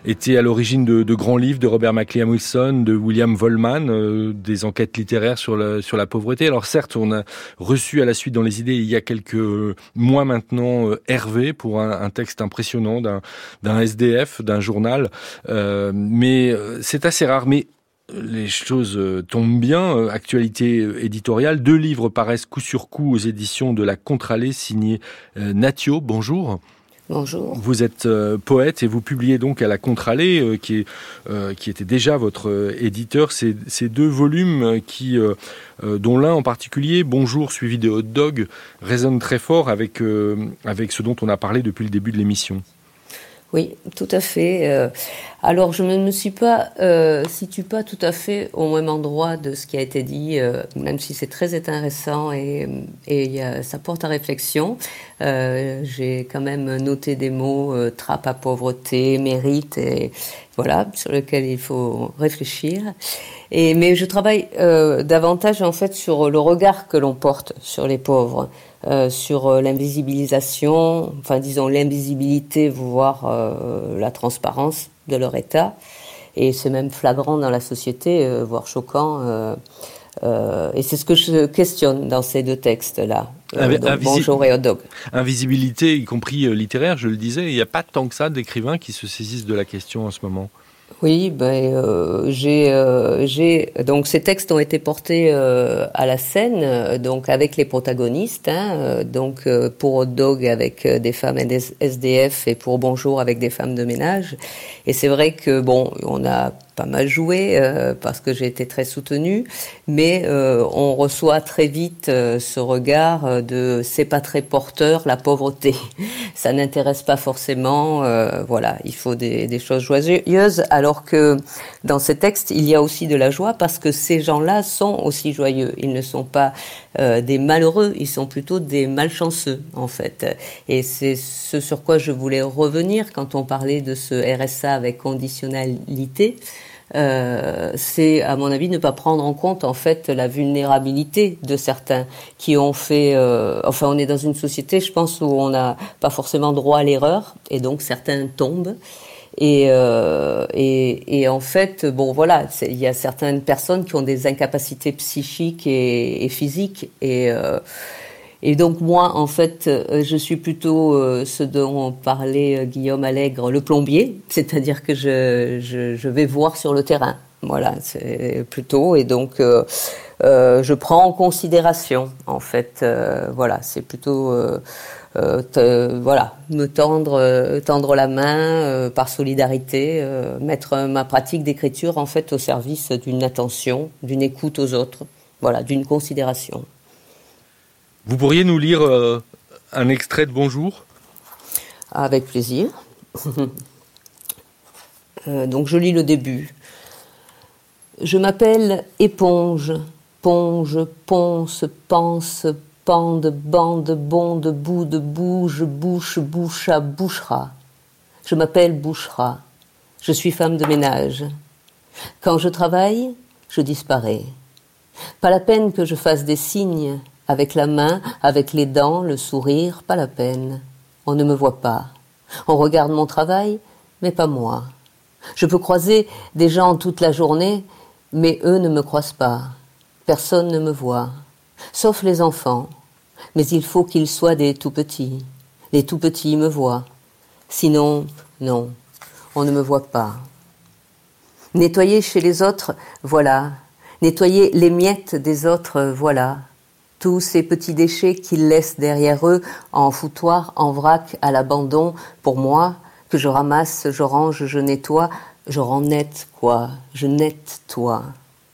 [SPEAKER 3] été à l'origine de, grands livres de Robert McLean Wilson, de William Volman, euh, des enquêtes littéraires sur la, sur la pauvreté. Alors certes, on a reçu à la suite dans les idées il y a quelques mois maintenant euh, Hervé pour un, un texte impressionnant d'un SDF, d'un journal, mais c'est assez rare.
[SPEAKER 1] Les choses tombent bien. Actualité éditoriale, deux livres paraissent coup sur coup aux éditions de la Contralée, signé Natio. Bonjour.
[SPEAKER 5] Bonjour.
[SPEAKER 1] Vous êtes euh, poète et vous publiez donc à la Contralée, euh, qui, euh, qui était déjà votre éditeur, ces, ces, deux volumes qui, dont l'un en particulier, Bonjour suivi de Hot Dog, résonne très fort avec, avec ce dont on a parlé depuis le début de l'émission.
[SPEAKER 5] Oui, tout à fait. Euh, alors, je ne me suis pas euh, situe pas tout à fait au même endroit de ce qui a été dit, euh, même si c'est très intéressant et, ça porte à réflexion. Euh, j'ai quand même noté des mots trappe à pauvreté, mérite, et voilà, sur lesquels il faut réfléchir. Mais je travaille davantage en fait sur le regard que l'on porte sur les pauvres. Euh, sur euh, l'invisibilisation, enfin disons l'invisibilité, voire euh, la transparence de leur état. Et c'est même flagrant dans la société, voire choquant. et c'est ce que je questionne dans ces deux textes-là. bonjour et hot dog.
[SPEAKER 1] Invisibilité, y compris littéraire, je le disais, il n'y a pas tant que ça d'écrivains qui se saisissent de la question en ce moment.
[SPEAKER 5] Oui, ben euh, j'ai euh, j'ai donc ces textes ont été portés euh, à la scène euh, donc avec les protagonistes hein, euh, donc pour Hot Dog avec des femmes SDF et pour Bonjour avec des femmes de ménage. Et c'est vrai que bon on a pas mal joué euh, parce que j'ai été très soutenue, mais euh, on reçoit très vite euh, ce regard de c'est pas très porteur la pauvreté, [LAUGHS] ça n'intéresse pas forcément, voilà, il faut des, des, choses joyeuses, alors que dans ces textes il y a aussi de la joie parce que ces gens-là sont aussi joyeux, ils ne sont pas des malheureux, ils sont plutôt des malchanceux en fait, et c'est ce sur quoi je voulais revenir quand on parlait de ce RSA avec conditionnalité. Euh, c'est à mon avis ne pas prendre en compte en fait la vulnérabilité de certains qui ont fait euh, enfin on est dans une société je pense où on n'a pas forcément droit à l'erreur et donc certains tombent et, euh, et, et, en fait, bon voilà, il y a certaines personnes qui ont des incapacités psychiques et, physiques. Et euh, et donc moi, en fait, euh, je suis plutôt euh, ce dont parlait euh, Guillaume Allègre, le plombier, c'est-à-dire que je, je, je, vais voir sur le terrain. Voilà, c'est plutôt. Et donc je prends en considération en fait. voilà, c'est plutôt te, voilà me tendre tendre la main par solidarité, mettre ma pratique d'écriture en fait au service d'une attention, d'une écoute aux autres. Voilà, d'une considération.
[SPEAKER 1] Vous pourriez nous lire euh, un extrait de Bonjour?
[SPEAKER 5] Avec plaisir. euh, donc je lis le début. Je m'appelle éponge, ponge, ponce, pense, pende, bande, bonde, boude, bouge, bouche, boucha, bouchera. Je m'appelle Bouchera. Je suis femme de ménage. Quand je travaille, je disparais. Pas la peine que je fasse des signes, avec la main, avec les dents, le sourire, pas la peine. On ne me voit pas. On regarde mon travail, mais pas moi. Je peux croiser des gens toute la journée, mais eux ne me croisent pas. Personne ne me voit, sauf les enfants. Mais il faut qu'ils soient des tout petits. Les tout petits me voient. Sinon, non, on ne me voit pas. Nettoyer chez les autres, voilà. Nettoyer les miettes des autres, voilà tous ces petits déchets qu'ils laissent derrière eux en foutoir, en vrac, à l'abandon, pour moi, que je ramasse, je range, je nettoie, je rends net, quoi, je nette toi.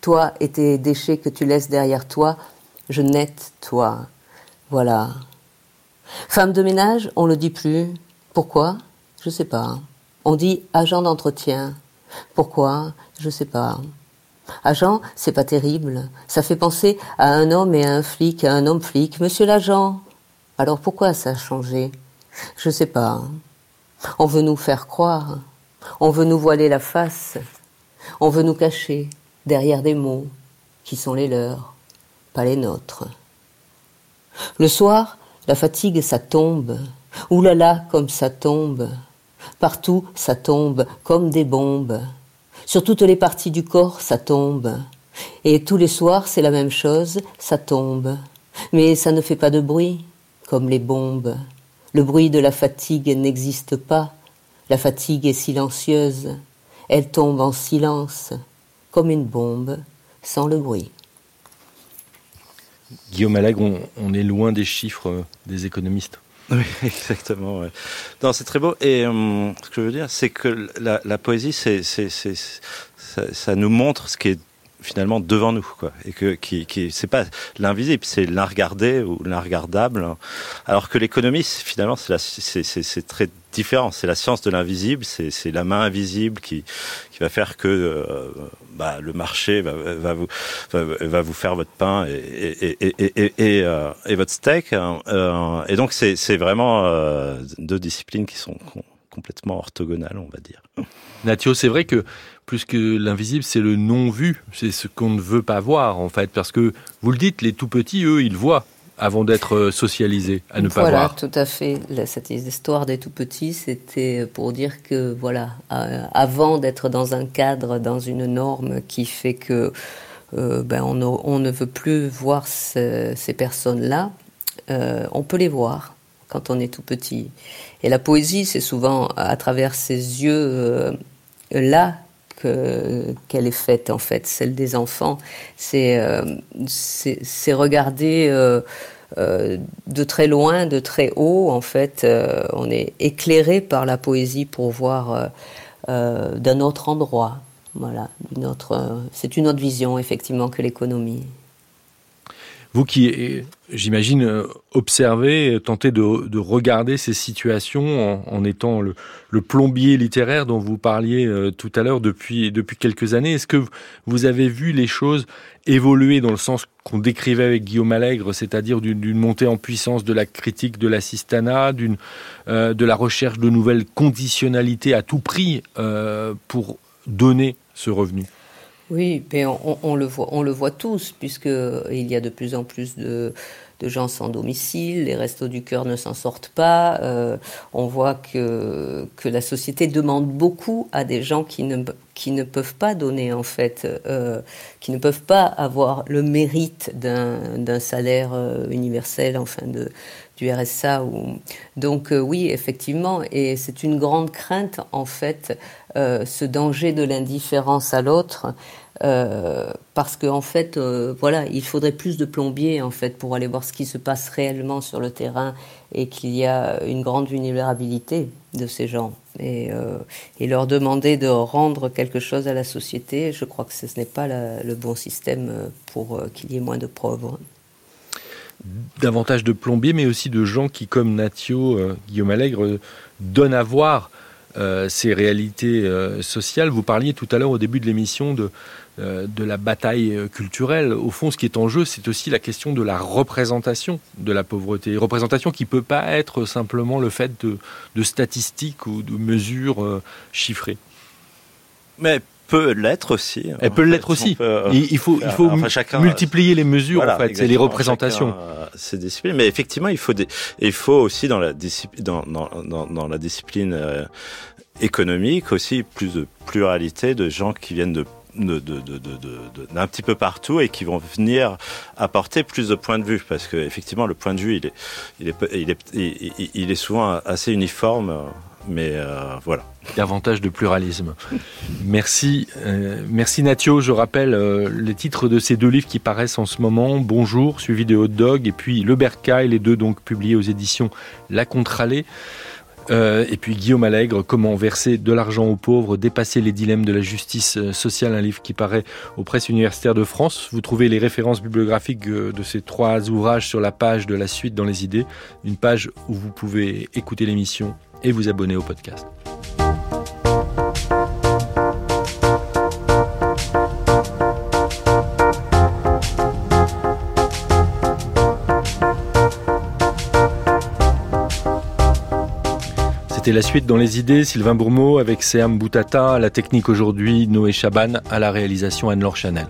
[SPEAKER 5] Toi et tes déchets que tu laisses derrière toi, je nette toi. Voilà. Femme de ménage, on le dit plus. Pourquoi? Je sais pas. On dit agent d'entretien. Pourquoi? Je sais pas. Agent, c'est pas terrible. Ça fait penser à un homme et à un flic, à un homme flic. Monsieur l'agent. Alors pourquoi ça a changé? Je sais pas. On veut nous faire croire. On veut nous voiler la face. On veut nous cacher derrière des mots qui sont les leurs, pas les nôtres. Le soir, la fatigue, ça tombe. Ouh là là, comme ça tombe. Partout, ça tombe comme des bombes. Sur toutes les parties du corps, ça tombe. Et tous les soirs, c'est la même chose, ça tombe. Mais ça ne fait pas de bruit, comme les bombes. Le bruit de la fatigue n'existe pas. La fatigue est silencieuse. Elle tombe en silence. Comme une bombe, sans le bruit.
[SPEAKER 1] Guillaume Allègre, on, est loin des chiffres euh, des économistes.
[SPEAKER 2] Oui, [LAUGHS] exactement. Non, c'est très beau. Et euh, ce que je veux dire, c'est que la, poésie, c'est, ça, nous montre ce qui est finalement devant nous quoi et que qui, qui c'est pas l'invisible c'est l'inregardé ou l'inregardable alors que l'économie finalement c'est c'est c'est très différent c'est la science de l'invisible c'est la main invisible qui qui va faire que euh, bah, le marché va, vous va, vous faire votre pain et et euh, votre steak hein. euh, et donc c'est vraiment deux disciplines qui sont complètement orthogonales on va dire
[SPEAKER 1] Natio c'est vrai que plus que l'invisible, c'est le non-vu. C'est ce qu'on ne veut pas voir, en fait. Parce que, vous le dites, les tout petits, eux, ils voient avant d'être euh, socialisés, à ne pas
[SPEAKER 5] voir.
[SPEAKER 1] Voilà,
[SPEAKER 5] tout à fait. Cette histoire des tout petits, c'était pour dire que, voilà, euh, avant d'être dans un cadre, dans une norme qui fait que euh, ben, on, ne veut plus voir ces personnes-là, on peut les voir quand on est tout petit. Et la poésie, c'est souvent à travers ces yeux-là qu'elle est faite en fait, celle des enfants. C'est euh, c'est regarder euh, euh, de très loin, de très haut en fait. on est éclairé par la poésie pour voir d'un autre endroit. Voilà, c'est une autre vision effectivement que l'économie.
[SPEAKER 1] Vous qui, j'imagine, observez, tentez de, de, regarder ces situations en, étant le, plombier littéraire dont vous parliez euh, tout à l'heure depuis, depuis quelques années. Est-ce que vous avez vu les choses évoluer dans le sens qu'on décrivait avec Guillaume Allègre, c'est-à-dire d'une montée en puissance de la critique de l'assistanat, d'une euh, de la recherche de nouvelles conditionnalités à tout prix euh, pour donner ce revenu?
[SPEAKER 5] Oui, mais on, le voit, on le tous, puisqu'il y a de plus en plus de, gens sans domicile, les restos du cœur ne s'en sortent pas. Euh, on voit que, que la société demande beaucoup à des gens qui ne, peuvent pas donner, en fait, euh, qui ne peuvent pas avoir le mérite d'un salaire euh, universel, enfin, de, du RSA. Donc oui, effectivement, et c'est une grande crainte, en fait, ce danger de l'indifférence à l'autre. Euh, parce qu'en en fait, euh, voilà, il faudrait plus de plombiers en fait pour aller voir ce qui se passe réellement sur le terrain et qu'il y a une grande vulnérabilité de ces gens et, euh, leur demander de rendre quelque chose à la société, je crois que ce, n'est pas le bon système pour qu'il y ait moins de pauvres.
[SPEAKER 1] Davantage de plombiers, mais aussi de gens qui, comme Natio, Guillaume Allègre, donnent à voir ces réalités sociales. Vous parliez tout à l'heure au début de l'émission de, de la bataille euh, culturelle. Au fond, ce qui est en jeu, c'est aussi la question de la représentation de la pauvreté. Représentation qui ne peut pas être simplement le fait de, statistiques ou de mesures euh, chiffrées.
[SPEAKER 2] Mais peut l'être aussi.
[SPEAKER 1] Elle peut l'être aussi. il, faut, il faut multiplier les mesures, en fait, c'est les représentations.
[SPEAKER 2] C'est disciplines, mais effectivement, il faut, des, il faut aussi dans la, dans, dans, dans, la discipline économique aussi plus de pluralité de gens qui viennent de d'un de, de, petit peu partout et qui vont venir apporter plus de points de vue. Parce que effectivement le point de vue il est il est il est, il, est souvent assez uniforme mais euh, voilà.
[SPEAKER 1] Davantage de pluralisme. Merci euh, merci Natio. Je rappelle euh, les titres de ces deux livres qui paraissent en ce moment. Bonjour suivi de Hot Dog et puis Le Bercail les deux donc publiés aux éditions La Contralée euh, et puis Guillaume Allègre, Comment verser de l'argent aux pauvres, dépasser les dilemmes de la justice euh, sociale, un livre qui paraît aux presses universitaires de France. Vous trouvez les références bibliographiques euh, de ces trois ouvrages sur la page de la suite dans les idées, une page où vous pouvez écouter l'émission et vous abonner au podcast. C'était la suite dans les idées, Sylvain Bourmeau avec Seam Boutata, la technique aujourd'hui Noé Chaban, à la réalisation Anne-Laure Chanel.